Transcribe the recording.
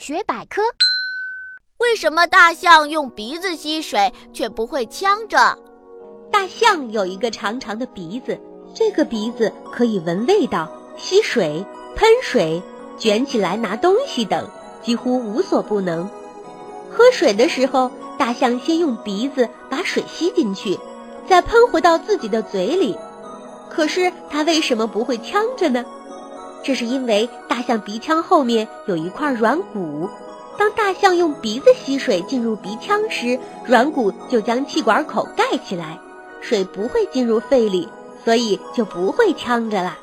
大学百科：为什么大象用鼻子吸水却不会呛着？大象有一个长长的鼻子，这个鼻子可以闻味道、吸水、喷水、卷起来拿东西等，几乎无所不能。喝水的时候，大象先用鼻子把水吸进去，再喷回到自己的嘴里。可是它为什么不会呛着呢？这是因为大象鼻腔后面有一块软骨，当大象用鼻子吸水进入鼻腔时，软骨就将气管口盖起来。水不会进入肺里，所以就不会呛着了。